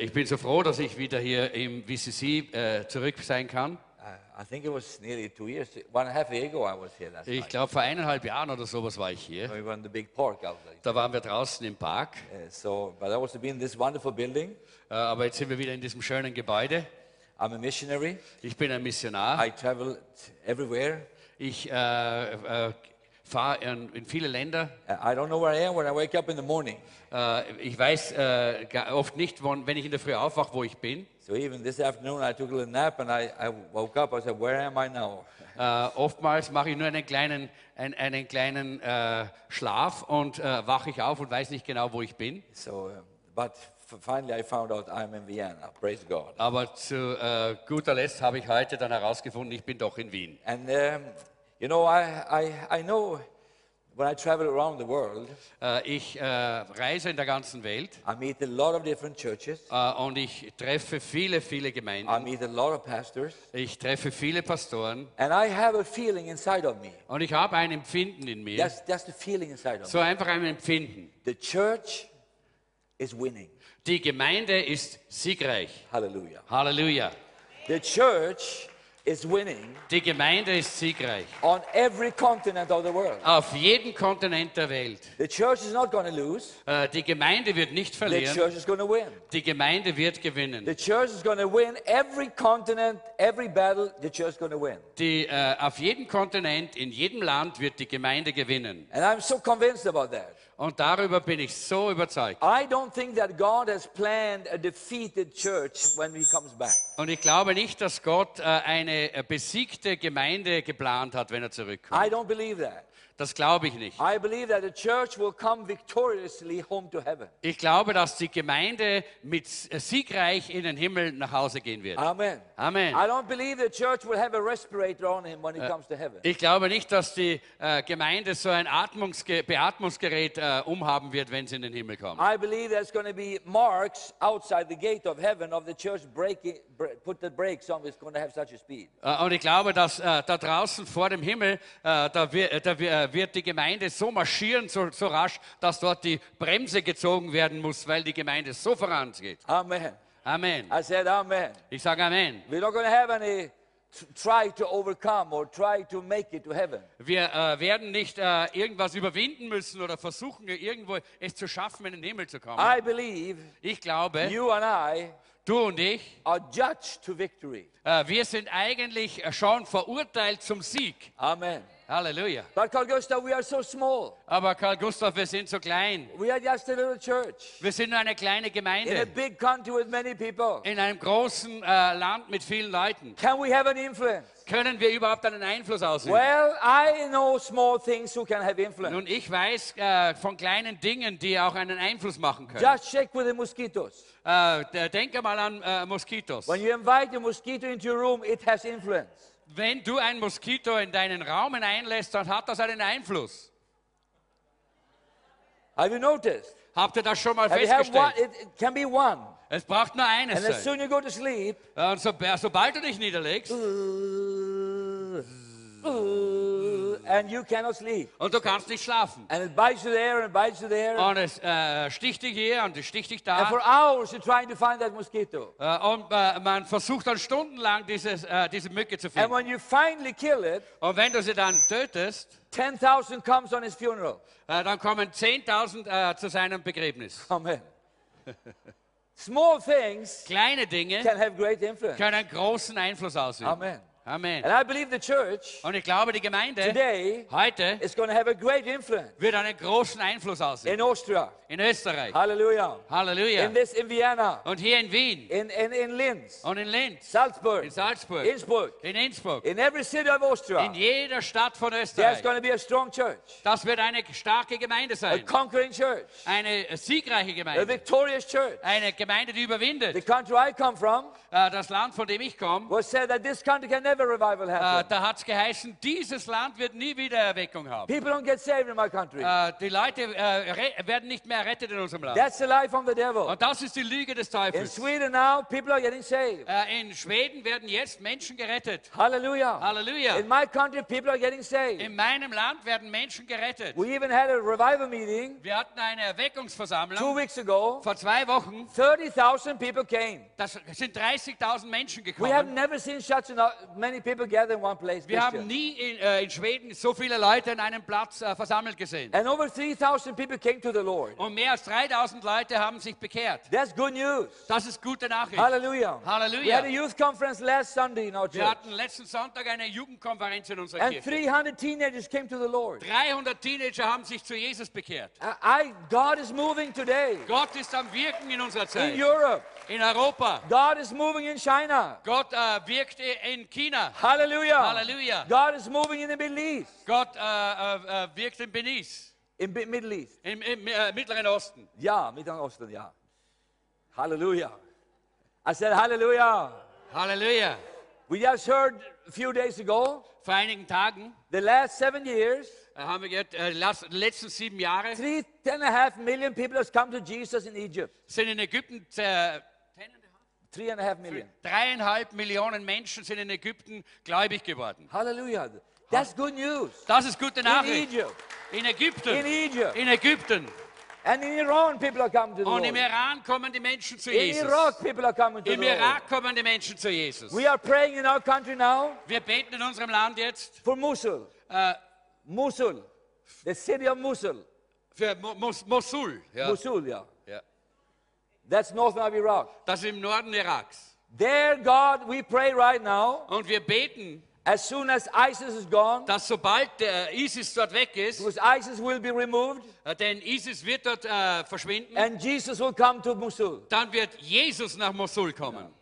Ich bin so froh, dass ich wieder hier im VCC äh, zurück sein kann. I think it was nearly two years, one and a half year ago I was here last Ich glaube, vor eineinhalb Jahren oder sowas war ich hier. Da waren wir draußen im Park. Uh, so, but I also been in this wonderful building. Äh, Aber jetzt sind wir wieder in diesem schönen Gebäude. I'm a missionary. Ich bin ein Missionar. I travel everywhere. Ich äh, äh, fahre in, in viele Länder. Uh, I don't know where I am when I wake up in the morning. Äh, ich weiß gar- oft nicht, wann, wenn ich in der Früh aufwache, wo ich bin. So even this afternoon I took a little nap and I, I woke up. I said, where am I now? Äh, oftmals mache ich nur einen kleinen, ein, einen kleinen Schlaf und wache ich auf und weiß nicht genau, wo ich bin. So, uh, but finally I found out I'm in Vienna. Praise God. Aber zu guter Letzt habe ich heute dann herausgefunden, ich bin doch in Wien. And um, you know, I, I, I know when I travel around the world, Äh, ich äh, reise in der ganzen Welt I meet a lot of different churches. äh, und ich treffe viele, viele I Gemeinden. meet a lot of pastors. Ich treffe viele Pastoren And I have a feeling inside of me. und ich habe ein Empfinden in mir. That's, that's the feeling inside of So me. einfach ein Empfinden. The church is winning. Die Gemeinde ist siegreich. Hallelujah. Halleluja. The church is winning Die Gemeinde ist siegreich. on every continent of the world. Auf jedem Kontinent der Welt. The church is not going to lose. Äh, die Gemeinde wird nicht The verlieren. church is going to win. Die Gemeinde wird gewinnen. The church is going to win every continent, every battle. The church is going to win. Die, äh, auf jedem Kontinent, in jedem Land wird die Gemeinde gewinnen. And I'm so convinced about that. Und darüber bin ich so überzeugt. I don't think that God has planned a defeated church when he comes back. Und ich glaube nicht, dass Gott äh, eine äh, besiegte Gemeinde geplant hat, wenn er zurückkommt. Das glaube ich nicht. I believe that the church will come victoriously home to heaven. Ich glaube, dass die Gemeinde mit äh, siegreich in den Himmel nach Hause gehen wird. Amen. Amen. I don't believe the church will have a respirator on him when he comes to heaven. Ich glaube nicht, dass die äh, Gemeinde so ein Atmungsge Beatmungsgerät äh, umhaben wird, wenn sie in den Himmel kommt. I believe there's going to be marks outside the gate of heaven of the church breaking, br- put the brakes on. It's going to have such a speed. Äh, Und ich glaube, dass äh, da draußen vor dem Himmel, da, wir, äh, da wir- wird die Gemeinde so marschieren, so, so rasch, dass dort die Bremse gezogen werden muss, weil die Gemeinde so vorangeht. Amen. Amen. I said, Amen. Ich sage Amen. We're not going to have any try to overcome or try to make it to heaven. Wir äh, werden nicht äh, irgendwas überwinden müssen oder versuchen, irgendwo es zu schaffen, in den Himmel zu kommen. I believe Ich glaube, you and I du und ich, are judged to victory. äh, wir sind eigentlich äh, schon verurteilt zum Sieg. Amen. Halleluja. But Carl Gustav, we are so small. Aber Karl Gustav, wir sind so klein. We are just a little church Wir sind nur eine kleine in a Gemeinde big country with many people. in einem großen äh, Land mit vielen Leuten. Can we have an influence? Können wir überhaupt einen Einfluss ausüben? Well, I know small things who can have influence. Nun, ich weiß äh, von kleinen Dingen, die auch einen Einfluss machen können. Just check with the mosquitoes. Äh, denke mal an äh, Moskitos. When you invite a mosquito into your room, it has influence. Wenn du ein Moskito in deinen Raum hineinlässt, dann hat das einen Einfluss. Have you noticed? Habt ihr das schon mal Have you have one, festgestellt? it, it can be one. Es braucht nur eines And as sein. soon you go to sleep, Und so, sobald du dich niederlegst and you cannot sleep. und du kannst nicht schlafen. And it bites you there and it bites you there. Und es äh, sticht dich hier und es sticht dich And for da. hours you're trying to find that mosquito. Äh, und äh, man versucht dann stundenlang dieses, äh, diese Mücke zu And finden. when you finally kill it, Und wenn du sie dann tötest, 10,000 comes on his funeral. äh, dann kommen 10.000 äh, zu seinem Begräbnis. Amen. Small things Kleine Dinge can have great influence. können großen Einfluss ausüben. Amen. Amen. And I believe the church Und ich glaube, die Gemeinde today heute is going to have a great influence wird einen großen Einfluss ausüben. in Austria. In Österreich. Hallelujah. Halleluja. In this, in Vienna, Und hier in Wien. in, in, in Linz, Und in Linz. Salzburg, In Salzburg. Innsbruck, In Innsbruck. in every city of Austria. In jeder Stadt von There's Österreich. going to be a strong church, Das wird eine starke Gemeinde a sein. conquering church, Eine siegreiche a Gemeinde. victorious church. Eine Gemeinde, die The überwindet. country I come from Äh, Das Land, von dem ich komme, was said that this country can never revival Äh, happen. da hat es geheißen, dieses Land wird nie wieder Erweckung haben. People don't get saved in my country. Äh, die Leute äh, werden nicht mehr errettet in unserem Land. That's the lie from the devil. Und das ist die Lüge des In Teufels. Sweden now, people are getting saved. Äh, in Schweden werden jetzt Menschen gerettet. Hallelujah. Halleluja. In my country, people are getting saved. In meinem Land werden Menschen gerettet. We even had a revival meeting Wir hatten eine two Erweckungsversammlung weeks ago. vor zwei Wochen. 30,000 people came. Das sind 30.000 Menschen We have gekommen. never seen such a- many people gather in one place. Wir haben Christian. nie in, äh, in Schweden so viele Leute an einem Platz äh, versammelt gesehen. And over 3,000 people came to the Lord. Und mehr als 3000 Leute haben sich bekehrt. That's good news. Das ist gute Nachricht. Hallelujah. Hallelujah. We had a youth conference last Sunday in our Wir church. hatten letzten Sonntag eine Jugendkonferenz in unserer And Kirche. 300 teenagers came to the Lord. 300 Teenager haben sich zu Jesus bekehrt. I, God is moving today Gott ist am Wirken in unserer in Zeit. Europe. In Europa. God is moving in China. Gott äh, wirkte in China. Hallelujah. Halleluja. God is moving in the Middle East. Gott äh, äh, wirkt in Benice, In Bi- Middle East. im, im äh, Mittleren Osten. Ja, Mittleren Osten, ja. Hallelujah. I said hallelujah. Halleluja. We just heard a few days ago, Vor einigen Tagen the last seven years, äh, haben wir gehört, äh, las- die letzten sieben Jahre three, ten and a half million people has come to Jesus in Egypt. sind in Ägypten äh, Three and a half million. dreieinhalb Millionen Menschen sind in Ägypten gläubig geworden. Hallelujah. That's good news. Das ist gute In Nachricht. Egypt. In Ägypten. In Egypt. In Ägypten. And in Iran, people are coming to the Und im Iran kommen die Menschen zu In Jesus. Iraq, people are coming to Im. Irak kommen die Menschen zu Jesus. We are praying in our country now Wir beten in unserem Land jetzt for Mosul. äh, Mosul. The city of Mosul. für Mo Mos Mosul. Ja. Mosul, yeah. Ja. That's north of Iraq. Das ist im Norden Iraks. There, God, we pray right now, Und wir beten, as soon as ISIS is gone, dass sobald der ISIS dort weg ist, because ISIS will be removed, äh, denn ISIS wird dort äh, verschwinden, and Jesus will come to Mosul. dann wird Jesus nach Mosul kommen.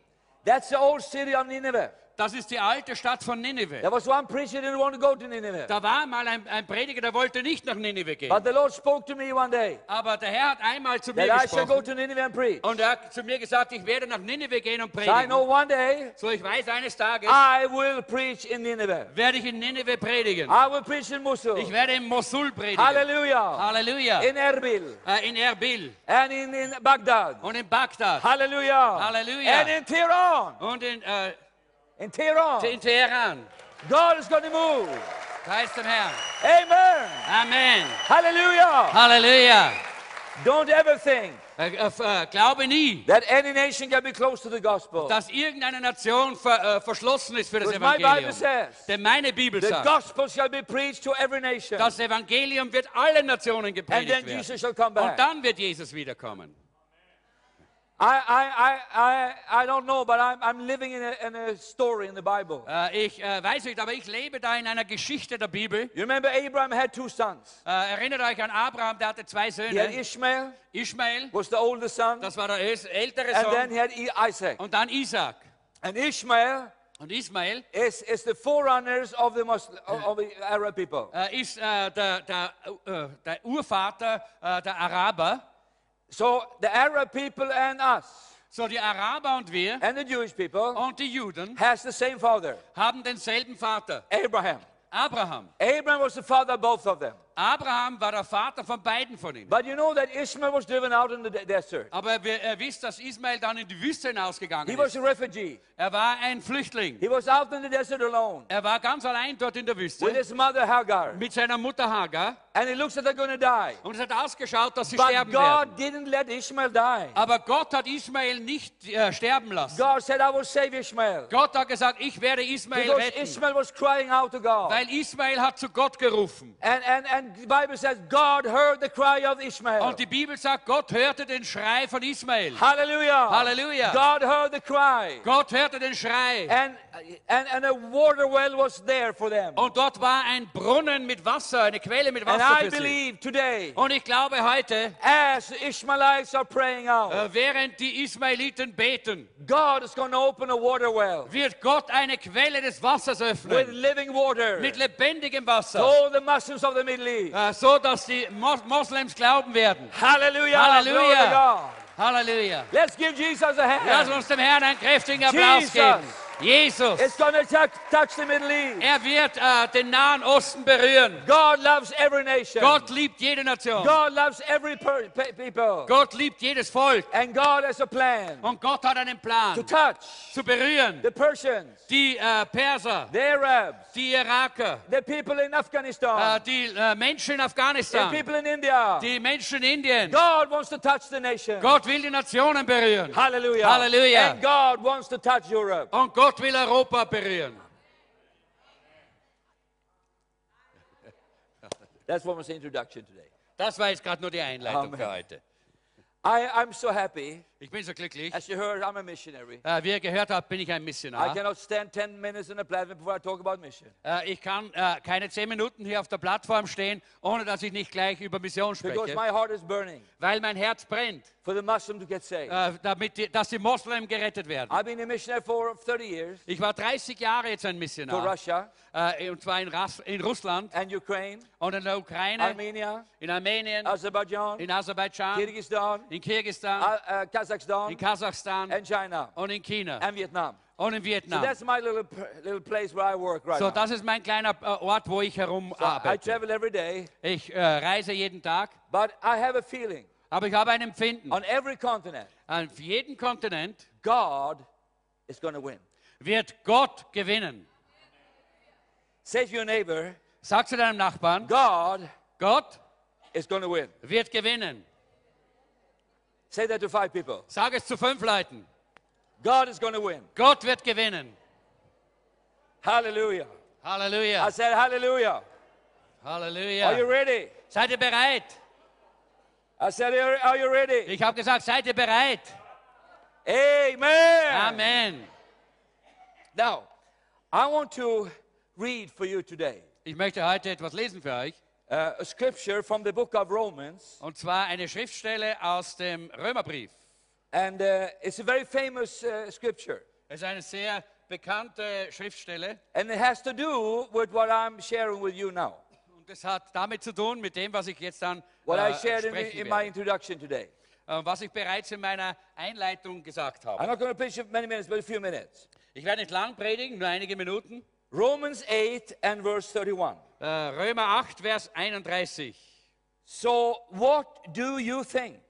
That's the old city of Nineveh. Das ist die alte Stadt von Nineveh. There was one preacher who didn't want to go to Nineveh. Da war mal ein, ein Prediger, der wollte nicht nach Nineveh gehen. But the Lord spoke to me one day Aber der Herr hat einmal zu mir that I shall go to Nineveh and preach. und er hat zu mir gesagt, ich werde nach Nineveh gehen und So I know predigen. one day So ich weiß, eines Tages I will preach in Nineveh. werde ich in Nineveh predigen. I will preach in Ich Mosul. werde in Mosul predigen. Hallelujah. Halleluja. In Erbil Äh, In Erbil and in, in Baghdad. und in Bagdad Hallelujah. Hallelujah. And in Tehran. und in, äh, In Tehran. in Teheran. God is going to move. Preis dem Herrn. Amen. Amen. Hallelujah. Halleluja. Don't ever think Äh, äh, äh, glaube nie, that any nation can be close to the gospel. dass irgendeine Nation ver, äh, verschlossen ist für das Evangelium. says Denn meine Bibel sagt, das Evangelium wird allen Nationen And gepredigt then werden. Jesus shall come back. Und dann wird Jesus wiederkommen. Ich weiß nicht, aber ich lebe da in einer Geschichte der Bibel. You remember Abraham had two sons. Äh, erinnert euch an Abraham, der hatte zwei He had Söhne. Ishmael, Ismael, was the oldest son, das war der äl- ältere and then Sohn. he had Isaac. Und dann Isaac. And Ishmael Und Ismael is, is the forerunners of the, Muslim, of the Arab people. äh, ist äh, der, der, äh, der Urvater der Araber. So the Arab people and us So die Araber und wir and the Jewish people und die Juden has the same father, haben denselben Vater, Abraham. Abraham. Abraham was the father of both of them. Abraham war der Vater von beiden von ihnen. But you know that Ishmael was driven out in the de- desert. Aber wir äh, wisst, dass Ismael dann in die Wüste hinausgegangen He was ist. a refugee. Er war ein Flüchtling. He was out in the desert alone Er war ganz allein dort in der with Wüste his mother Hagar. mit seiner Mutter Hagar. And it looks like they're to die. Und es hat ausgeschaut, dass sie But sterben God werden. didn't let Ishmael die. Aber Gott hat Ismael nicht äh, sterben lassen. God said, I will save Ishmael. Gott hat gesagt, ich werde Ismael Because retten. Ishmael was crying out to God. Weil Ismael hat zu Gott gerufen. And, and, and the Bible says God heard the cry of Ishmael. Und die Bibel sagt, Gott hörte den Schrei von Ismael. Hallelujah. Hallelujah. God heard the cry. Gott hörte den Schrei. And, and, and a water well was there for them. Und dort war ein Brunnen mit Wasser, eine Quelle mit Wasser And I für sie. believe today, Und ich glaube heute, as the Ishmaelites are praying out, eh, äh, während die Ismaeliten beten, God is going to open a water well wird Gott eine Quelle des Wassers öffnen. with living water Mit lebendigem Wasser. all the Muslims of the Middle East. Eh, äh, so dass die Mos Moslems glauben werden. Hallelujah. Hallelujah. Glory to God. Halleluja. Let's give Jesus a Lass hand. uns dem Herrn einen kräftigen Applaus Jesus. geben. Jesus. It's going to touch, touch the Middle East. Er wird äh, den Nahen Osten berühren. God loves every nation. Gott liebt jede Nation. God loves every people. Gott liebt jedes Volk. And God has a plan Und Gott hat einen Plan. to touch zu berühren. the Persians, Die äh, Perser, the Arabs, die Iraker, the people in Afghanistan, die äh, Menschen in Afghanistan. the people in India. die Menschen in Indien. God wants to touch the nation. Gott will die Nationen berühren. Hallelujah. Hallelujah. And God wants to touch Europe. Und Gott will Europa berühren. That's what was the introduction today. Das war jetzt gerade nur die Einleitung Amen. für heute. I, I'm so happy. Ich bin so glücklich. As you heard, I'm a missionary. Äh, wie ihr gehört habt, bin ich ein I Missionar. cannot stand 10 minutes on the platform before I talk about mission. Äh, ich kann äh, keine zehn Minuten hier auf der Plattform stehen, ohne dass ich nicht gleich über Mission Because spreche, my heart is burning. Weil mein Herz brennt, for the Muslim to get saved. äh, damit die, dass die Moslem gerettet werden. I've been a missionary for 30 years. Ich war 30 Jahre jetzt ein to Missionar, Russia. Äh, und zwar in, Ras in Russland. And Ukraine, und in der Ukraine, Armenia, in Armenien, Azerbaijan, in Aserbaidschan, Kyrgyzstan, in Kirgisistan, uh, uh, Kazakhstan, in Kasachstan and China, und in China and Vietnam. und in So Vietnam. that's my little little place where I work right So, das ist mein kleiner äh, Ort, wo ich So I herumarbeite. travel every day, Ich äh, reise jeden Tag, but I have a feeling aber ich habe ein Empfinden. on every continent, Auf jedem Kontinent God is win. wird Gott gewinnen. Say to your neighbor, Sag zu deinem Nachbarn, God Gott is win. wird gewinnen. Say that to five people. Sag es zu fünf Leuten. God is going to win. Gott wird gewinnen. Hallelujah. I Halleluja. said, Hallelujah. Are you Halleluja. ready? Seid ihr bereit? I said, Are are you ready? Ich habe gesagt, seid ihr bereit? Amen. Amen. Now, I want to read for you today Ich möchte heute etwas lesen für euch. Uh, a scripture from the book of Romans. Und zwar eine Schriftstelle aus dem Römerbrief. And uh, it's a very famous uh, scripture. Es ist eine sehr bekannte Schriftstelle. And it has to do with what I'm sharing with you now. Und es hat damit zu tun, mit dem, was ich jetzt dann What I äh, shared in, in my introduction today. Äh, was ich bereits in meiner Einleitung gesagt habe. I'm not going to preach many minutes, but a few minutes. Ich werde nicht lang predigen, nur einige Minuten. Romans 8 and verse 31. Äh, Römer 8, Vers 31. So, what do you think?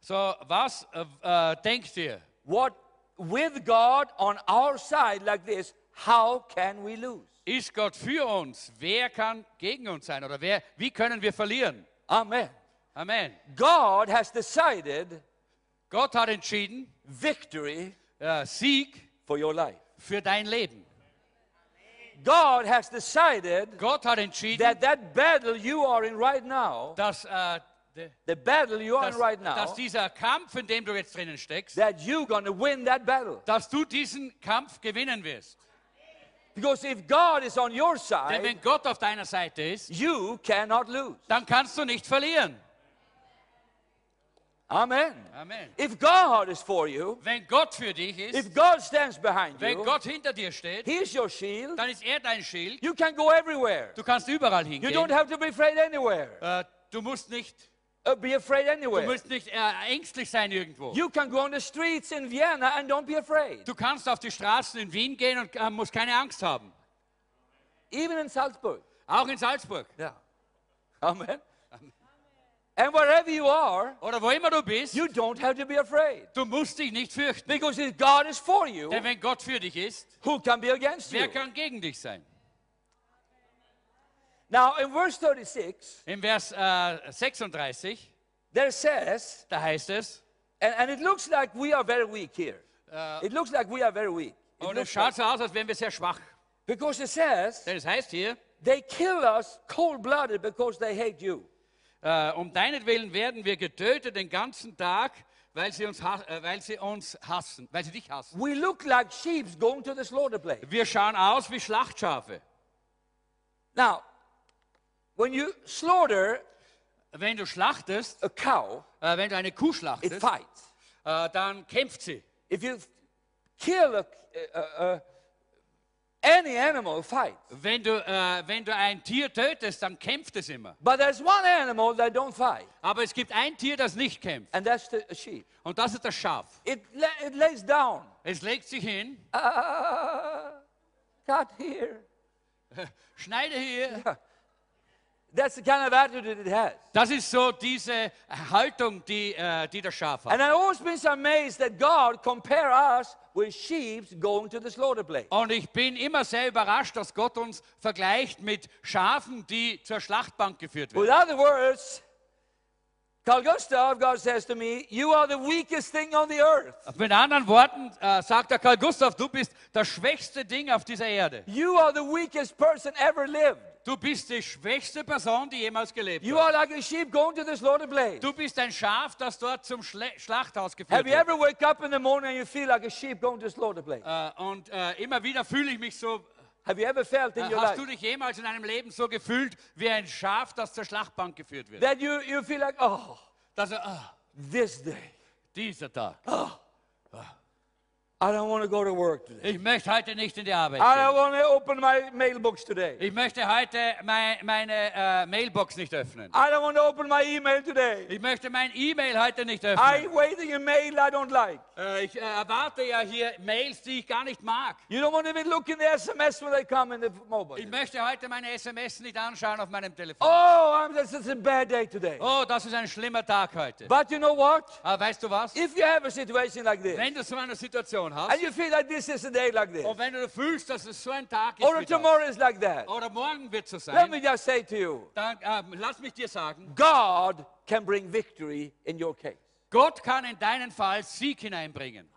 So, was äh, äh, denkt ihr? What, with God on our side like this, how can we lose? Ist Gott für uns? Wer kann gegen uns sein? Oder wer, wie können wir verlieren? Amen. Amen. God has decided Gott hat entschieden, victory äh, Sieg for your life. für dein Leben. God has decided Gott hat entschieden, that that battle you are in right now, dass, äh, de- the battle you are dass, in right dass now, dieser Kampf, in dem du jetzt drinnen steckst, that you're going to win that battle. dass du diesen Kampf gewinnen wirst. Because if God is on your Denn side, wenn Gott auf deiner Seite ist, you cannot lose. dann kannst du nicht verlieren. Amen. Amen. If God is for you, Wenn Gott für dich ist, if God stands behind wenn you, Gott hinter dir steht, He's your shield. dann ist er dein Schild. You can go everywhere. Du kannst überall You hingehen. don't have to be afraid anywhere. Äh, du musst nicht, Uh, be afraid du anywhere. musst nicht äh, ängstlich sein irgendwo. You can go on the streets in Vienna and don't be afraid. Du kannst auf die Straßen in Wien gehen und äh, musst keine Angst haben. Even in Salzburg. Auch in Salzburg. Yeah. Amen. And wherever you are, Oder wo immer du bist, you don't have to be afraid. du musst dich nicht fürchten. Because if God is for you, Denn wenn Gott für dich ist, who can be against wer you? kann gegen dich sein? Now, in verse 36, Im Vers äh, 36, there says, da heißt es, and, and it looks like we are very weak here. Äh, it looks like we are very weak. It und es looks schaut like- so aus, als wären wir sehr schwach. because it says, Denn es heißt hier, they kill us cold-blooded because they hate you. Äh, um deinetwillen werden wir getötet den ganzen Tag, weil sie, uns, äh, weil sie uns hassen, weil sie dich hassen. We look like sheep going to the slaughter place. Wir schauen aus wie Schlachtschafe. Now, when you slaughter Wenn du schlachtest, a cow, äh, wenn du eine Kuh it schlachtest, fights. äh, dann kämpft sie. If you kill a, a, a, Any animal fights. Wenn du, äh, wenn du ein Tier tötest, dann kämpft es immer. But there's one animal that don't fight, Aber es gibt ein Tier, das nicht kämpft. and that's the sheep. Und das ist das Schaf. It, it lays down. Es legt sich hin, Uh, cut here. schneide hier. That's the kind of attitude it has. Das ist so diese Haltung, die, äh, die das Schaf hat. And I've always been amazed that God compare us with sheep going to the slaughter place. Und ich bin immer sehr überrascht, dass Gott uns vergleicht mit Schafen, die zur Schlachtbank geführt With werden. other words, Carl Gustav, God says to me, you are the weakest thing on the earth. Mit anderen Worten äh, sagt der Karl Gustav, du bist das schwächste Ding auf dieser Erde. You are the weakest person ever lived. Du bist die schwächste Person, die jemals gelebt You hat. are like a sheep going to the slaughter place. Du bist ein Schaf, das dort zum Schle Schlachthaus geführt Have you wird. ever wake up in the morning and you feel like a sheep going to the slaughter place? Äh, und äh, immer wieder fühle ich mich so. Have you ever felt in Äh, your hast life du dich jemals in deinem Leben so gefühlt wie ein Schaf, das zur Schlachtbank geführt wird? that you, you feel like, oh, Dass er, ah, this day, dieser Tag. I don't want to go to work today. Ich möchte heute nicht in die Arbeit I don't want to open my mailbox today. Ich möchte heute mein, meine äh, Mailbox nicht öffnen. I don't want to open my email today. Ich möchte mein E-Mail heute nicht I öffnen. waiting a mail I don't like. Äh, ich äh, erwarte ja hier Mails, die ich gar nicht mag. You don't want to even look in the SMS when they come in the mobile. Ich möchte heute meine SMS nicht anschauen auf meinem Telefon. Oh, I'm, this is a bad day today. Oh, das ist ein schlimmer Tag heute. But you know what? Aber weißt du was? If you have a situation like this, Wenn du so eine Situation hast and you feel like this is a day like this, und wenn du fühlst, dass es so ein Tag ist or tomorrow is like that, oder morgen wird so let me just say to you, dann äh, lass mich dir sagen, God can bring victory in your case. Gott kann in deinen Fall Sieg hineinbringen.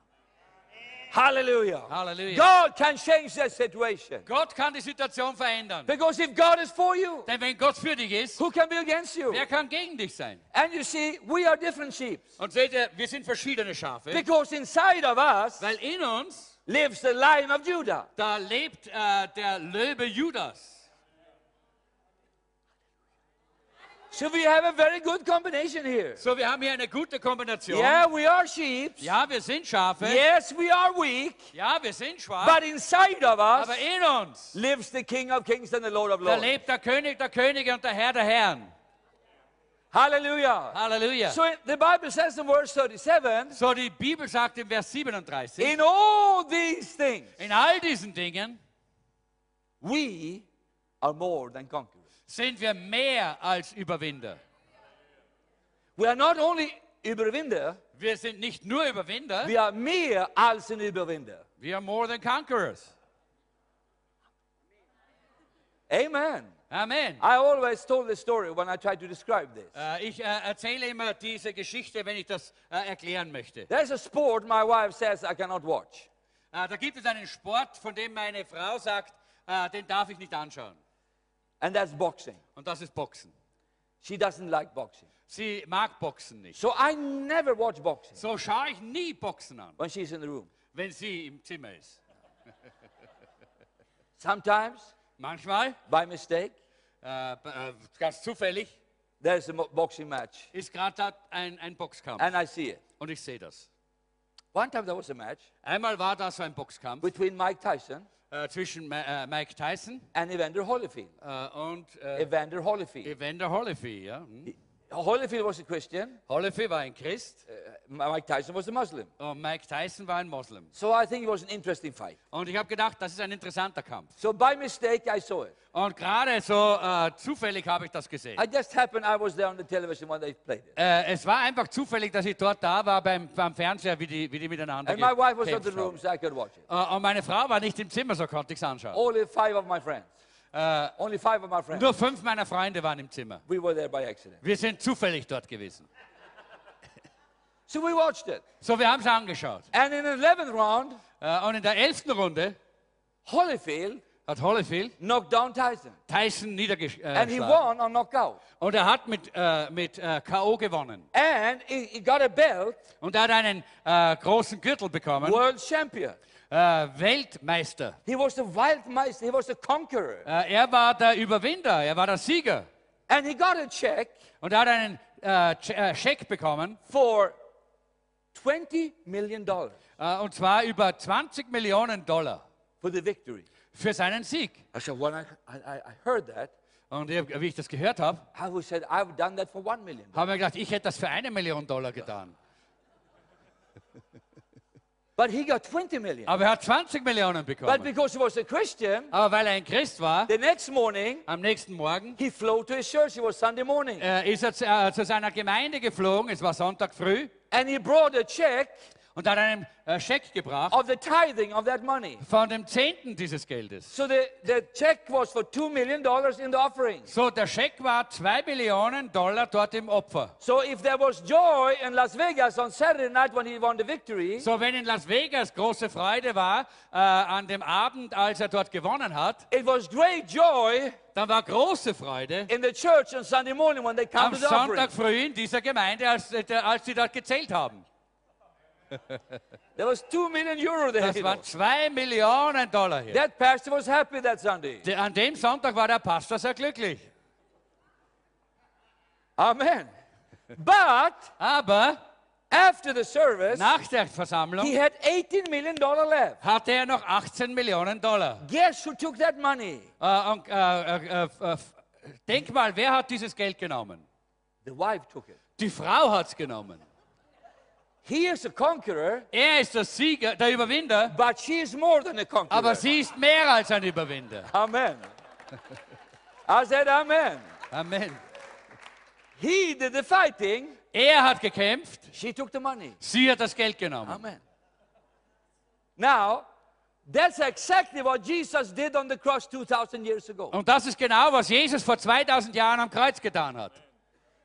Hallelujah. Halleluja. God can change that situation. Gott kann die Situation verändern. Because if God is for you, Denn wenn Gott für dich ist, who can be against you? wer kann gegen dich sein? And you see, we are different sheep. Und seht ihr, wir sind verschiedene Schafe, Because inside of us weil in uns, lives the lion of Judah. da lebt äh, der Löwe Judas. So we have a very good combination here. So, wir haben hier eine gute Kombination. Yeah, we are sheep. Ja, wir sind Schafe. Yes, we are weak. Ja, wir sind schwach. But inside of us Aber in uns, lives the King of Kings and the Lord of Lords. da lebt der König der Könige und der Herr der Herren. Hallelujah. Hallelujah. So the Bible says in verse 37, So, die Bibel sagt im Vers 37, in all these things, in all diesen Dingen we are more than conquerors. Sind wir mehr als Überwinder. We are not only Überwinder, Wir sind nicht nur Überwinder, we are mehr als ein Überwinder. we are more than conquerors. Amen. Amen. I always told the story when I try to describe this. Äh, ich äh, erzähle immer diese Geschichte, wenn ich das äh, erklären möchte. There's a sport my wife says I cannot watch. Da gibt es einen Sport, von dem meine Frau sagt, den darf ich nicht anschauen. And that's boxing. Und das ist Boxen. She doesn't like boxing. Sie mag Boxen nicht. So I never watch boxing So schaue ich nie Boxen an, when she's in the room. wenn sie im Zimmer ist. Sometimes, Manchmal, by mistake, äh, b- äh, ganz zufällig, there's a mo- boxing match ist gerade da ein, ein Boxkampf. and I see it. Und ich sehe das. One time there was a match Einmal war da so ein Boxkampf between Mike Tyson äh, zwischen Ma äh, Mike Tyson and Evander Holyfield. äh, und äh, Evander Holyfield. Evander Holyfield. Ja? Hm. Holyfield was a Christian, Holyfield war ein Christ uh, Mike Tyson was a Muslim. und Mike Tyson war ein Moslem. So I think it was an interesting fight. Und ich habe gedacht, das ist ein interessanter Kampf. So by mistake, I saw it. Und gerade so äh, zufällig habe ich das gesehen. I just happened, I was there on the television when they played it. Äh, es war einfach zufällig, dass ich dort da war beim, beim Fernseher, wie die, wie die miteinander And my wife was not in the room, so I could watch it. Äh, und meine Frau war nicht im Zimmer, so konnte ich es anschauen. Only five of my friends. Äh, Only five of my friends. nur fünf meiner Freunde waren im Zimmer. We were there by accident. Wir sind zufällig dort gewesen. So we watched it. So, wir haben es angeschaut. And in the 11th round, Äh, und in der elften Runde Holyfield hat Holyfield knocked down Tyson. Tyson And he niedergeschlagen. won on knockout. Und er hat mit, äh, mit äh, K.O. gewonnen. And he, he got a belt, Und er hat einen äh, großen Gürtel bekommen. world champion. Äh, Weltmeister. He was the Wildmeister, he was the conqueror. Äh, er war der Überwinder, er war der Sieger. And he got a check Und er hat einen äh, äh, Scheck bekommen, for 20 million dollars und zwar über 20 Millionen Dollar for the victory. für seinen Sieg. I said, when I, I, I heard that, Und wie ich das gehört habe, I would said, I've done that for one million. habe ich gedacht, ich hätte das für eine Million Dollar getan. But he got 20 million. Aber er hat 20 Millionen bekommen. But because he was a Christian, Aber weil er ein Christ war, the next morning, am nächsten Morgen he flew to his church. It was Sunday morning. äh, ist er zu, äh, zu seiner Gemeinde geflogen. Es war Sonntag früh. And he brought a check Und hat einen äh, Scheck gebracht of the tithing of that money. von dem Zehnten dieses Geldes. So the, the check was for $2 million in the offering. So, der Scheck war 2 Millionen Dollar dort im Opfer. So if there was joy in Las Vegas on Saturday night when he won the victory, So, wenn in Las Vegas große Freude war äh, an dem Abend, als er dort gewonnen hat, it was great joy dann war große Freude in the church on Sunday morning when they come am to the offering. Sonntag früh in dieser Gemeinde, als, äh, als sie dort gezählt haben. There was 2 million euro there. Das waren 2 Millionen Dollar hier. That pastor was happy that Sunday. De- An dem Sonntag war der Pastor sehr glücklich. Amen. But Aber after the service, nach der he Versammlung had 18 million dollar left. hatte er noch 18 Millionen Dollar. Guess who took that money? Äh, und, äh, äh, denk mal, wer hat dieses Geld genommen? The wife took it. Die Frau hat es genommen. He is a conqueror, Er ist der Sieger, der Überwinder, but she is more than a conqueror. aber sie ist mehr als ein Überwinder. Amen. I said amen. Amen. He did the fighting, Er hat gekämpft, she took the money. sie hat das Geld genommen. Amen. Now, that's exactly what Jesus did on the cross 2,000 years ago. Und das ist genau, was Jesus vor 2000 Jahren am Kreuz getan hat.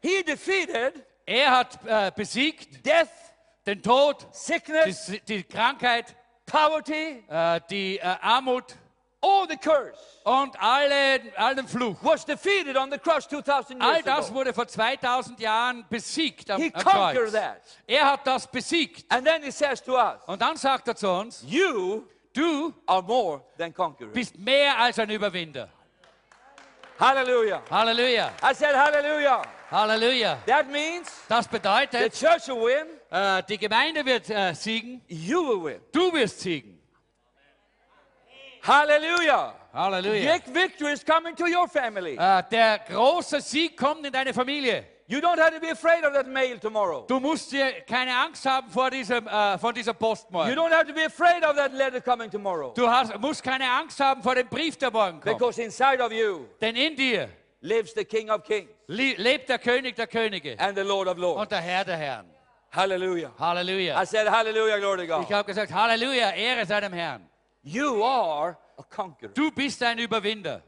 He defeated Er hat äh, besiegt death, den Tod, sickness, die, die Krankheit, poverty, äh, die äh, Armut all the curse und alle, all den Fluch. was defeated on the cross 2,000 years All das ago. wurde vor 2000 Jahren besiegt am, He am conquered Kreuz. that. Er hat das besiegt. And then he says to us, Und dann sagt er zu uns, You du are more than conquerors. bist mehr als ein Überwinder. Hallelujah. Halleluja, I said, Hallelujah. Halleluja. That means Das the bedeutet, church will win, äh, die Gemeinde wird äh, siegen, you will win. du wirst siegen. Hallelujah. Halleluja. Big victory is coming to your family. Äh, der große Sieg kommt in deine Familie. You don't have to be afraid of that mail tomorrow. Du musst dir keine Angst haben vor diesem, äh, von dieser Post You morgen. don't have to be afraid of that letter coming tomorrow. Du hast, musst keine Angst haben vor dem Brief, der morgen kommt. Because inside of you Denn in dir lives the King of Kings le- lebt der König der Könige and the Lord of Lords. und der Herr der Herren. Hallelujah. Halleluja. I said, Hallelujah, glory to Ich God. habe gesagt, Halleluja, Ehre sei dem Herrn. You are a conqueror. Du bist ein Überwinder.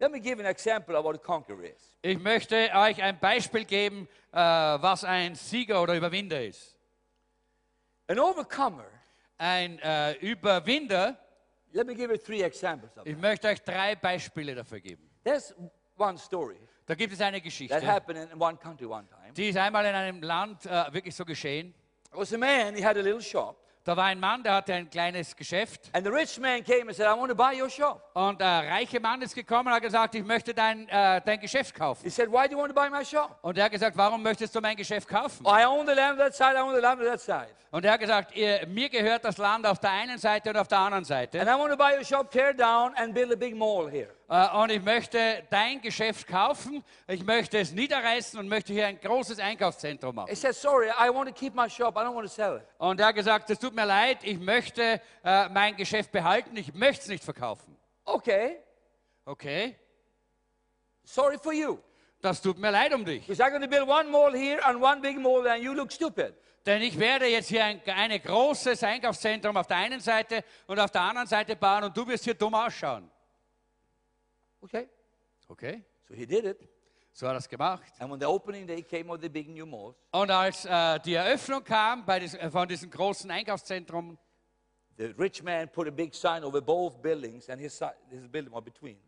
Let me give an example of what a conqueror is. Ich möchte euch ein Beispiel geben, äh, was ein Sieger oder Überwinder ist. An overcomer, Ein äh, Überwinder, let me give you three examples of ich möchte euch drei Beispiele dafür geben. There's one story Da gibt es eine that Geschichte, happened in one country one time. die ist einmal in einem Land äh, wirklich so geschehen. There was a man, he had a little shop, Da war ein Mann, der hatte ein kleines Geschäft and the rich man came and said, I want to buy your shop. und der reiche Mann ist gekommen und hat gesagt, ich möchte dein, äh, dein Geschäft kaufen. He said, Why do you want to buy my shop? Und er hat gesagt, warum möchtest du mein Geschäft kaufen? I own the land that side, I own the land that side. Und er hat gesagt, ihr, mir gehört das Land auf der einen Seite und auf der anderen Seite. And I want to buy your shop, tear down, and build a big mall here. Äh, und ich möchte dein Geschäft kaufen, ich möchte es niederreißen und möchte hier ein großes Einkaufszentrum machen. He said, Sorry, I want to keep my shop, I don't want to sell it. Und er hat gesagt, es tut mir leid, ich möchte äh, mein Geschäft behalten, ich möchte es nicht verkaufen. Okay, Okay, sorry for you. das tut mir leid um dich. Because I'm going to build one mall here and one big mall there, and you look stupid. Denn ich werde jetzt hier ein eine großes Einkaufszentrum auf der einen Seite und auf der anderen Seite bauen und du wirst hier dumm ausschauen. Okay, Okay, so he did it. So hat er es gemacht. And when the opening day came of the big new malls, Und als äh, die Eröffnung kam dies, äh, von diesem großen Einkaufszentrum, the rich man put a big sign over both buildings, and his, his building was between.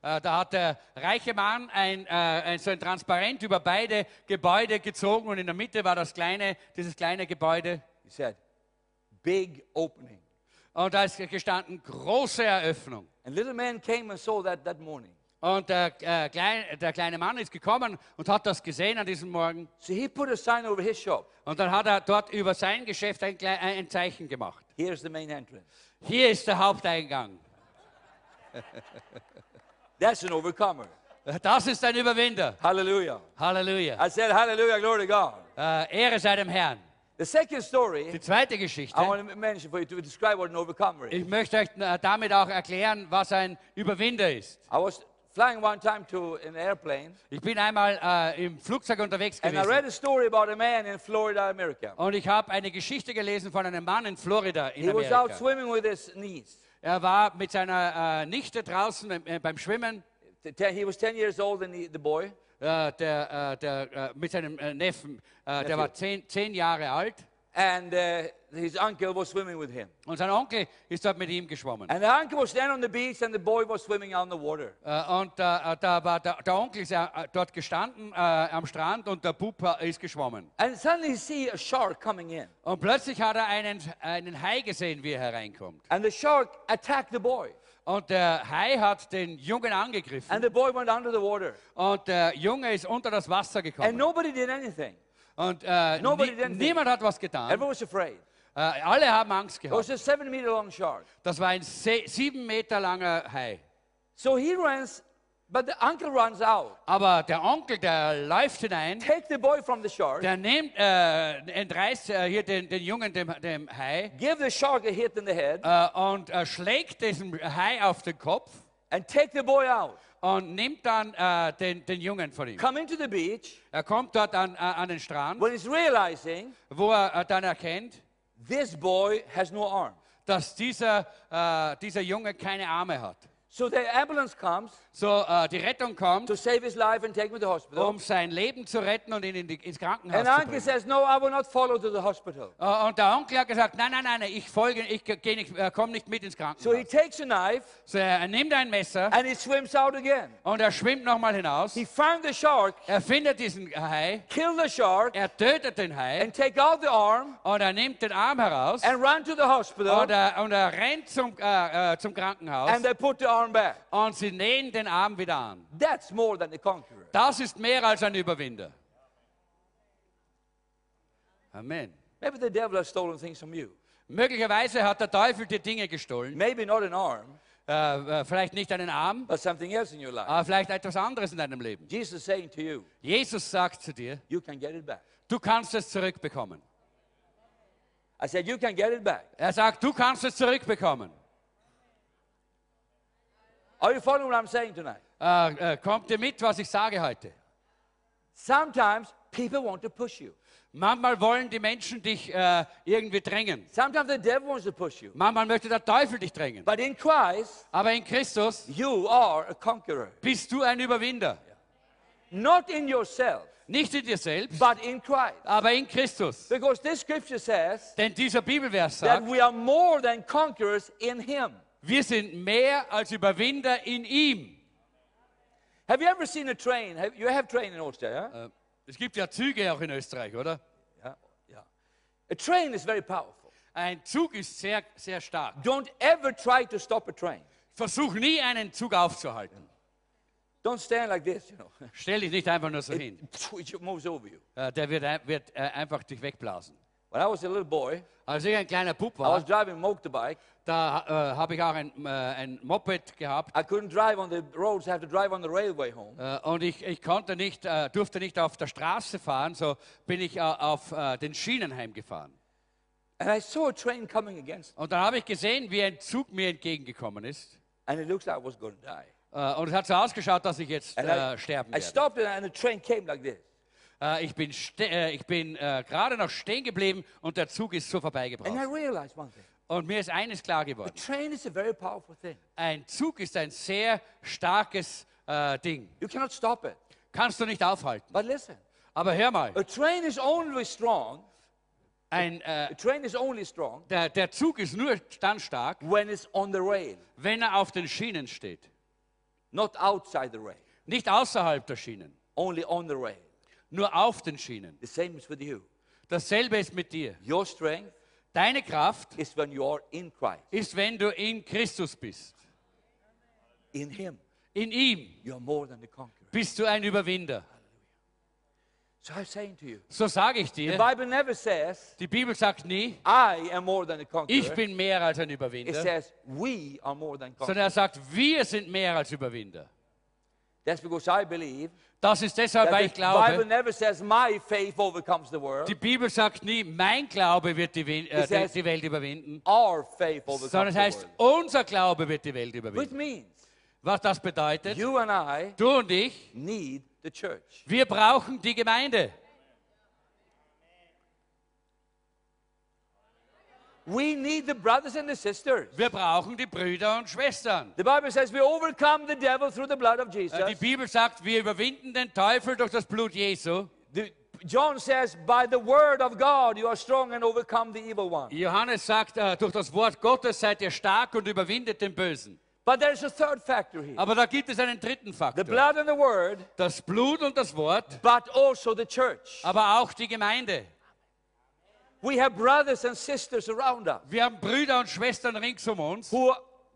Äh, da hat der reiche Mann ein, äh, ein, so ein Transparent über beide Gebäude gezogen und in der Mitte war das kleine, dieses kleine Gebäude. He said, Big opening. Und da ist gestanden, große Eröffnung. And little man came and saw that that morning. Und der, äh, klein, der kleine Mann ist gekommen und hat das gesehen an diesem Morgen. So he put a sign over his shop. Und dann hat er dort über sein Geschäft ein, klei- ein Zeichen gemacht. Here's the main entrance. Hier ist der Haupteingang. That's an overcomer. Das ist ein Überwinder. Hallelujah. Halleluja. I said, Hallelujah, glory to God. Äh, Ehre sei dem Herrn. The second story Die zweite I Geschichte. want to mention for you to describe what an overcomer is. Ich möchte euch äh, damit auch erklären, was ein Überwinder ist. I was flying one time to an airplane, Ich bin einmal äh, im Flugzeug unterwegs and I read gewesen a story about a man in Florida, America. und ich habe eine Geschichte gelesen von einem Mann in Florida in He was out Amerika. swimming with his niece. Er war mit seiner äh, Nichte draußen äh, beim Schwimmen. He was 10 years old, and he, the boy, Äh, der, äh, der, äh, mit seinem äh, Neffen, äh, der war zehn, zehn Jahre alt and uh, his uncle was swimming with him. und sein Onkel ist dort mit ihm geschwommen. And the uncle was standing on the beach, and the boy was swimming in the water. Äh, und äh, da war der, der Onkel ist dort gestanden am Strand und der Bub ist geschwommen. And suddenly he see a shark coming in, Und plötzlich hat er einen, einen Hai gesehen, wie er hereinkommt. and the shark attacked the boy, Und der Hai hat den Jungen angegriffen and the boy went under the water, und der Junge ist unter das Wasser gekommen. and nobody did anything. Und äh, Nobody nie, did anything. niemand hat was getan. Everyone was afraid. Äh, alle haben Angst It was gehabt. a seven meter long shark. Das war ein se sieben Meter langer Hai. So he runs, but the uncle runs out. Aber der Onkel, der läuft hinein, Take the boy from the shark, der nimmt, äh, entreißt äh, hier den, den Jungen dem, dem Hai give the shark a hit in the head, äh, und äh, schlägt diesen Hai auf den Kopf and take the boy out. und nimmt dann äh, den, den Jungen von ihm. Come into the beach. Er kommt dort an, äh, an den Strand, When he's realizing wo er äh, dann erkennt, this boy has no arm. dass dieser, äh, dieser Junge keine Arme hat. So the ambulance comes So, äh, die Rettung kommt, to save his life and take him to the hospital. um sein Leben zu retten und ihn in die, ins Krankenhaus And zu uncle bringen. says, No, I will not follow to the hospital. Äh, und der Onkel hat gesagt, nein, nein, nein, ich folge, ich gehe nicht, äh, komme nicht mit ins So he Krankenhaus. takes a knife So, er nimmt ein Messer and he swims out again. und er schwimmt nochmal hinaus. He found the shark, Er findet diesen Hai, killed the shark, er tötet den Hai and take out the arm und er nimmt den Arm heraus and run to the hospital. und er, und er rennt zum, äh, äh, zum Krankenhaus And they put the arm back. und sie nähen den Arm wieder an. That's more than a conqueror. Das ist mehr als ein Überwinder. Amen. Maybe the devil has stolen things from you. Möglicherweise hat der Teufel dir Dinge gestohlen. Maybe not an arm, Äh, äh, vielleicht nicht einen Arm, but something else in your life. aber vielleicht etwas anderes in deinem Leben. Jesus saying to you, Jesus sagt zu dir, you can get it back. du kannst es zurückbekommen. I said, you can get it back. Er sagt, du kannst es zurückbekommen. Are you following what I'm saying tonight? Äh, äh, kommt ihr mit, was ich sage heute? Sometimes people want to push you. Manchmal wollen die Menschen dich äh, irgendwie drängen. Sometimes the devil wants to push you. Manchmal möchte der Teufel dich drängen. But in Christ, Aber in Christus you are a conqueror. bist du ein Überwinder. Not in yourself, Nicht in dir selbst, but in Christ. aber in Christus. Because this scripture says Denn dieser Bibelvers that sagt, we are more than conquerors in Him. Wir sind mehr als Überwinder in ihm. Have you ever seen a train? Have, you have train in Austria, yeah? Äh, Es gibt ja Züge auch in Österreich, oder? yeah? Yeah. A train is very powerful. Ein Zug ist sehr, sehr stark. Don't ever try to stop a train. Versuch nie einen Zug aufzuhalten. Don't stand like this, you know. Stell dich nicht einfach nur so hin. It moves over you. Äh, Der wird, ein- wird äh, einfach dich wegblasen. When I was a little boy, Als ich ein kleiner Bub I was war, driving a motorbike. da äh, habe ich auch ein, äh, ein Moped gehabt I couldn't drive on the roads, I had to drive on the railway home. äh, und ich, ich konnte nicht, äh, durfte nicht auf der Straße fahren, so bin ich äh, auf äh, den Schienen heimgefahren. And I saw a train coming against me. Und dann habe ich gesehen, wie ein Zug mir entgegengekommen ist. And it looks like I was going to die. Äh, und es hat so ausgeschaut, dass ich jetzt And äh, I, sterben I werde. stopped and the train came like this. Äh, ich bin, äh, ich bin äh, gerade noch stehen geblieben und der Zug ist so And I vorbeigebracht. realized one thing. Und mir ist eines klar A geworden. train is a very powerful thing. Ein Zug ist ein sehr starkes äh, Ding. You cannot stop it. Kannst du nicht aufhalten. But listen, Aber hör mal, a train is only strong, ein, äh, a train is only strong der, der Zug ist nur dann stark, when it's on the rail, wenn er auf den Schienen steht. not outside the rail, Nicht außerhalb der Schienen, the nur auf den Schienen. The same is with you. Dasselbe ist mit dir. Your strength Deine Kraft is when you are in Christ, ist, wenn du in Christus bist. in Him. In ihm you're more than the conqueror. bist du ein Überwinder. So I'm saying to you, So sage ich the dir. Bible never says, Die Bibel sagt nie, I am more than a ich conqueror. bin mehr als ein It Überwinder, says, we are more than sondern conquerors. er sagt, wir sind mehr als Überwinder. That's because I believe Das ist deshalb, weil ich the Bible glaube, never says, my faith overcomes the world. die Bibel sagt nie, mein Glaube wird die, äh, says- die, Welt überwinden, sondern es the heißt, world. unser Glaube wird die Welt überwinden. Was das bedeutet, you and I du und ich, need the church. wir brauchen die Gemeinde. We need the brothers and the sisters. Wir brauchen die Brüder und Schwestern. The Bible says we overcome the devil through the blood of Äh, Die Jesus. Bibel sagt, wir überwinden den Teufel durch das Blut Jesu. The- John says, by the word of God you are strong and overcome the evil one. Johannes sagt, äh, durch das Wort Gottes seid ihr stark und überwindet den Bösen. But there's a third factor here. Aber da gibt es einen dritten The Faktor. blood and the word, Das Blut und das Wort, but also the church. aber auch die Gemeinde. We have brothers and sisters around us Wir haben Brüder und Schwestern rings um uns, who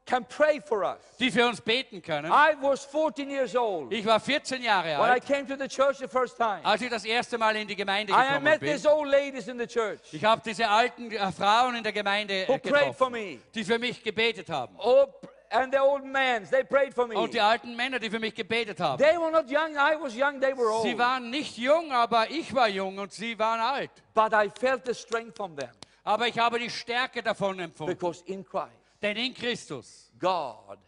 can pray for us. die für uns beten können. I was 14 years old Ich war 14 Jahre when I alt, came to the church the first time. als ich das erste Mal in die Gemeinde I gekommen met bin. these old ladies in the church Ich habe diese alten Frauen in der Gemeinde who prayed for me. die für mich gebetet haben. Oh, and the old men, they prayed for me. Und die alten Männer, die für mich gebetet haben. They were not young, I was young, they were Sie old. waren nicht jung, aber ich war jung und sie waren alt. But I felt the strength from them Aber ich habe die Stärke davon empfunden. because in Christ, Denn in Christus God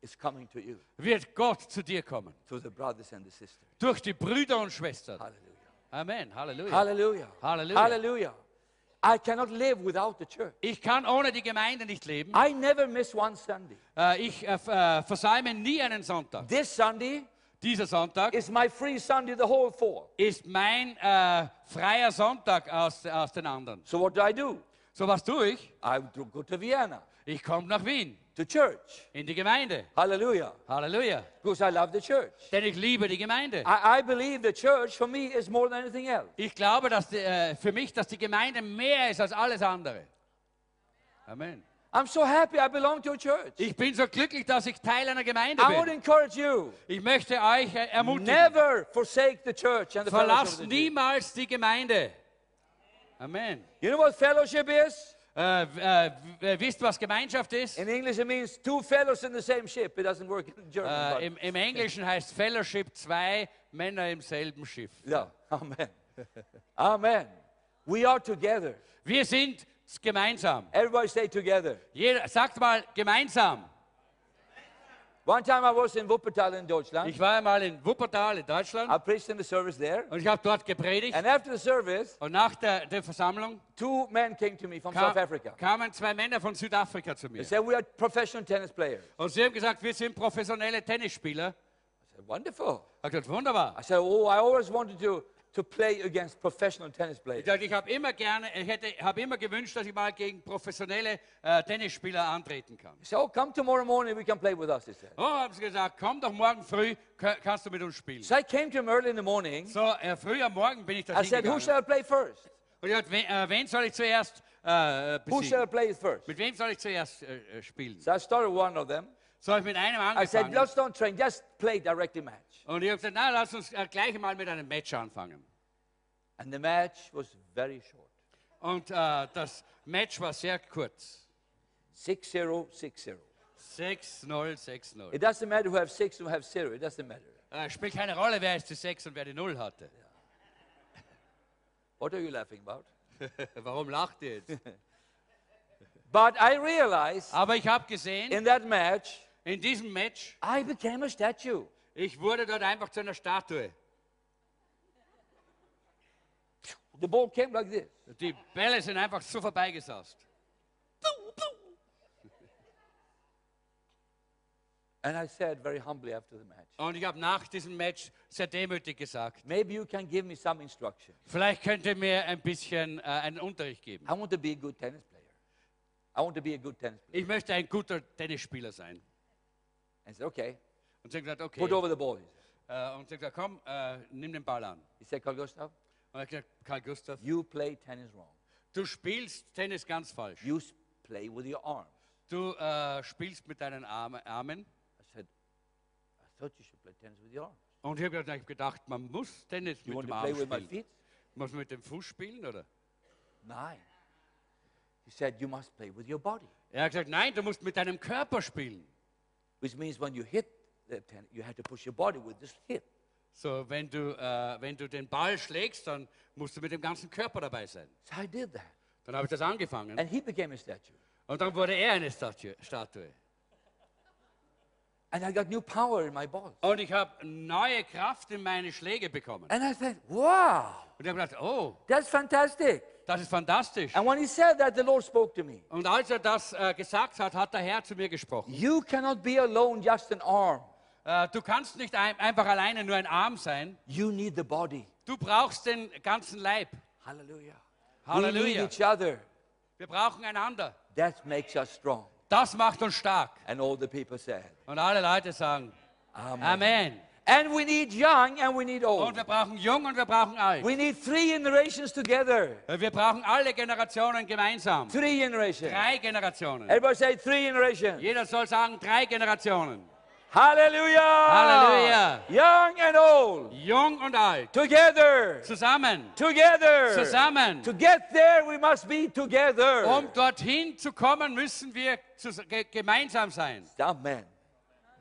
is coming to you wird Gott zu dir kommen. through the brothers and the sisters. Durch die Brüder und Schwestern. Hallelujah. Amen. Halleluja. Hallelujah. Halleluja. Hallelujah. I cannot live without the church. Ich kann ohne die Gemeinde nicht leben. I never miss one Sunday. Äh, Ich äh, äh, versäume nie einen Sonntag. This Sunday Dieser Sonntag is my free Sunday, the whole four. ist mein äh, freier Sonntag aus, aus den anderen. So what do I do? So was tue ich? I go to Vienna, Ich komme nach Wien, to church. in die Gemeinde. Hallelujah. Halleluja. Because I love the church. Denn ich liebe die Gemeinde. I, I believe the church for me is more than anything else. Ich glaube dass die, äh, für mich, dass die Gemeinde mehr ist als alles andere. Amen. I'm so happy I belong to a church. Ich bin so glücklich, dass ich Teil einer Gemeinde I would bin. encourage you Ich möchte euch äh, ermutigen, never forsake the church and the fellowship of verlasst the niemals die Gemeinde. Amen. You know what fellowship is? Äh, äh, w- wisst was Gemeinschaft ist? In English, it means two fellows in the same ship. It doesn't work in German. Äh, im, Im Englischen heißt Fellowship zwei Männer im selben Schiff. yeah. Amen. Amen. We are together. Wir sind gemeinsam. Everybody say together. Jeder, sagt mal gemeinsam. One time I was in Wuppertal in Deutschland. Ich war einmal in Wuppertal in Deutschland. I preached in the service there. und ich habe dort gepredigt. And after the service, Und nach der, der Versammlung two men came to me from kam, South Africa. kamen zwei Männer von Südafrika zu mir. They said, We are professional tennis players. Und sie haben gesagt, wir sind professionelle Tennisspieler. I said, Wonderful. Ich habe gesagt, wunderbar. I said, Oh, I always wanted to, to play against professional tennis Ich, players. ich habe immer gerne, ich hätte, habe immer gewünscht, dass ich mal gegen professionelle äh, Tennisspieler antreten kann. Said, Oh, come tomorrow morning, we can play with us, he said. Oh, haben sie gesagt, komm doch morgen früh, ka- kannst du mit uns spielen. So I came to him early in the morning. So, äh, früh am Morgen bin ich da I said, Who shall I play first? Und ich wen, äh, wen soll ich zuerst äh, Who shall I besiegen? play first? Mit wem soll ich zuerst äh, äh, spielen? So I started one of them. So habe ich mit einem I said, angefangen. Let's don't train, just play directly match. Und ich habe gesagt, na, lass uns äh, gleich mal mit einem Match anfangen. And the match was very short Und äh, das Match war sehr kurz. 6 0, 6 0. 6-0, 6-0. It doesn't matter who have six or who have zero, it doesn't matter. Äh, spielt keine Rolle, wer ist die 6 und wer die 0 hatte. What are you laughing about? Warum lacht ihr jetzt? But I realized Aber ich habe gesehen, in that match, in diesem Match, I became a statue. ich wurde dort einfach zu einer Statue. The ball came like this. Die Bälle sind einfach so vorbeigesaust. And I said very humbly after the match, Und ich habe nach diesem Match sehr demütig gesagt, maybe you can give me some instruction. vielleicht könnt ihr mir ein bisschen äh, einen Unterricht geben. I want to be a good tennis player. I want to be a good tennis player. Ich möchte ein guter Tennisspieler sein. And he said, okay, Und sie hat gesagt, okay. put over the ball. Äh, und sie hat gesagt, komm, äh, nimm den Ball an. he said Carl Gustav, Und ich habe gesagt, Karl Gustav, you play tennis wrong. du spielst Tennis ganz falsch. You play with your arms. Du äh, spielst mit deinen Arme, Armen. I said, thought you should play tennis with your arms. Und ich habe gedacht, ich man muss Tennis You mit dem Arm play with my spielen. feet? Muss man mit dem Fuß spielen, oder? Nein. He said, you must play with your body. Er hat gesagt, nein, du musst mit deinem Körper spielen. Which means when you hit the tennis, you have to push your body with this hit. So, wenn du, äh, wenn du den Ball schlägst, dann musst du mit dem ganzen Körper dabei sein. So I did that. Dann habe ich das angefangen. And he became a statue. Und dann wurde er eine Statue. Statue. And I got new power in my balls. Und ich habe neue Kraft in meine Schläge bekommen. And I said, wow, Und ich habe gedacht, oh, that's fantastic. Das ist fantastisch. And when he said that, the Lord spoke to me. Und als er das äh, gesagt hat, hat der Herr zu mir gesprochen. You cannot be alone, just an arm. Äh, du kannst nicht ein, einfach alleine nur ein Arm sein. You need the body. Du brauchst den ganzen Leib. Hallelujah. We Halleluja. need each other. Wir brauchen einander. That makes us strong. Das macht uns stark. And all the people said, Und alle Leute sagen Amen. Amen. And we need young and we need Und old. wir brauchen jung und wir brauchen alt. We need three generations together. Wir brauchen alle Generationen gemeinsam. Three generations. Drei Generationen. Everybody say three generations. Jeder soll sagen drei Generationen. Hallelujah. Hallelujah. Young and old. Jung und alt. Together. Zusammen. Together. Zusammen. To get there, we must be together. Um dorthin zu kommen, müssen wir gemeinsam sein. Amen.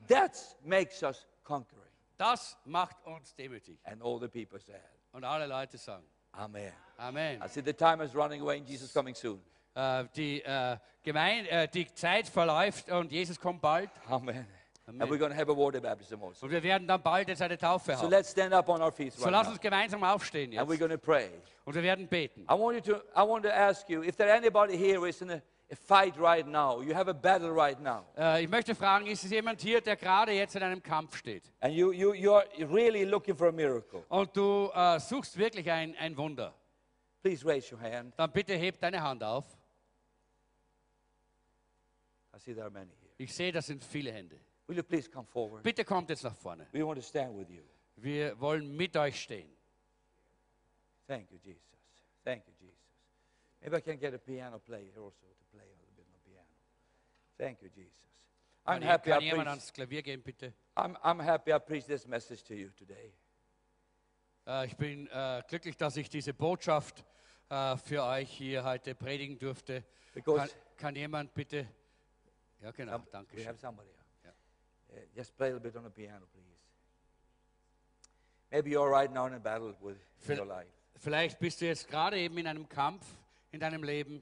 That makes us conquering. Das macht uns demütig. And all the people said, Und alle Leute sagen Amen. Amen. I see the time is running away and Jesus coming soon. Äh, die, äh, Gemein äh, die Zeit verläuft und Jesus kommt bald. Amen. And we're going to have a water baptism also. Und wir werden dann bald jetzt eine Taufe So haben. let's stand up on our feet So right lass now. uns gemeinsam aufstehen And we're jetzt. going to pray. Und wir werden beten. I want you to I want to ask you if there anybody here who is in a fight right now, you have a battle right now, Äh, ich möchte fragen, ist es jemand hier, der gerade jetzt in einem Kampf steht? and you you you're really looking for a miracle, Und du äh, suchst wirklich ein, ein Wunder. please raise your hand. Dann bitte heb deine Hand auf. I see there are many here. Ich sehe, das sind viele Hände. Will you please come forward? Bitte kommt jetzt nach vorne. We want to stand with you. Wir wollen mit euch stehen. Thank you, Jesus. Thank you, Jesus. Maybe I can get a piano player here also Thank you, Jesus. I'm Kann, happy. I kann jemand preach, ans Klavier gehen, bitte? I'm, I'm happy I preached this message to you today. Äh, ich bin äh, glücklich, dass ich diese Botschaft äh, für euch hier heute predigen durfte. Because- Kann, kann jemand bitte? Ja, genau, Um, danke we have somebody. here. Uh, just play a little bit on the piano, please. Maybe you're right now in a battle with your life. Vielleicht bist du jetzt gerade eben in einem Kampf in deinem Leben.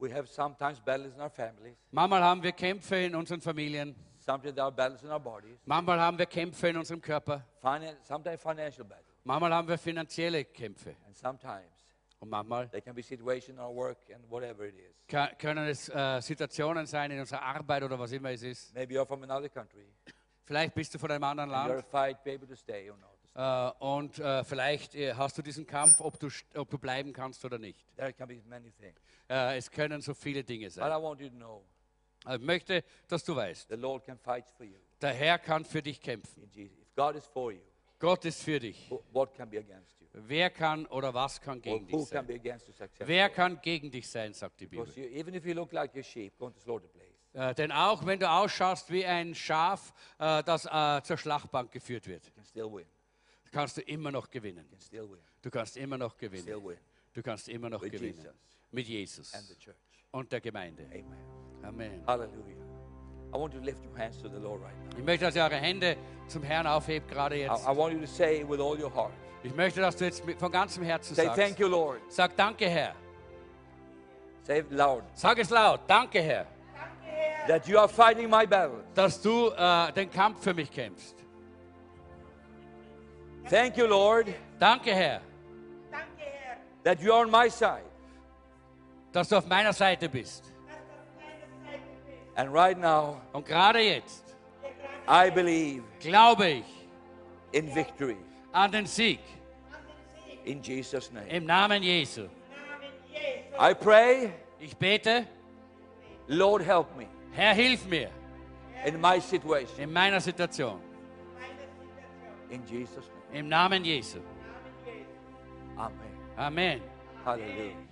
We have sometimes battles in our families. Manchmal haben wir Kämpfe in unseren Familien. Sometimes there are battles in our bodies. Manchmal haben wir Kämpfe in unserem Körper. Finan- sometimes financial battles. Manchmal haben wir finanzielle Kämpfe. And sometimes Und manchmal there can be situations in our work and whatever it is. können es äh, Situationen sein in unserer Arbeit oder was immer es ist. Maybe you're from another country. Vielleicht bist du von einem anderen you're Land fight, be able to stay or not. äh, und äh, vielleicht äh, hast du diesen Kampf, ob du, ob du bleiben kannst oder nicht. Äh, es können so viele Dinge But sein. I want you to know Ich möchte, dass du weißt, the Lord can fight for you. der Herr kann für dich kämpfen. In Jesus. If God is for you, Gott ist für dich. what can be against you? Wer kann oder was kann Or gegen who dich can sein? be against your success? Wer kann gegen dich sein, sagt die Bibel. Because you, even if you look like a sheep going to slaughter place, Äh, denn auch wenn du ausschaust wie ein Schaf, äh, das äh, zur Schlachtbank geführt wird, you can still win. kannst du immer noch gewinnen. You can still win. Du kannst immer noch Still gewinnen. win. Du kannst immer noch With gewinnen. Jesus. Mit Jesus And the church. und der Gemeinde. Amen. Amen. Hallelujah. I want you to lift your hands to the Lord right now. Ich möchte, dass ihr eure Hände zum Herrn aufhebt, gerade I, jetzt. I want you to say with all your heart, Ich möchte, dass du jetzt mit, von ganzem Herzen say sagst. thank you, Lord. Sag Danke, Herr. Say it loud. Sag es laut. Danke, Herr, That you are fighting my battle. dass du äh, den Kampf für mich kämpfst. Thank you, Lord, Danke, Herr, that you are on my side. dass du auf meiner Seite bist. And right now, Und gerade jetzt I believe glaube ich in victory an den Sieg in Jesus' name. im Namen Jesu. I pray, Ich bete, Lord, help me Herr, hilf mir in my situation. in meiner Situation. In Jesus' name. Im Namen Jesu. Amen. Amen. Hallelujah.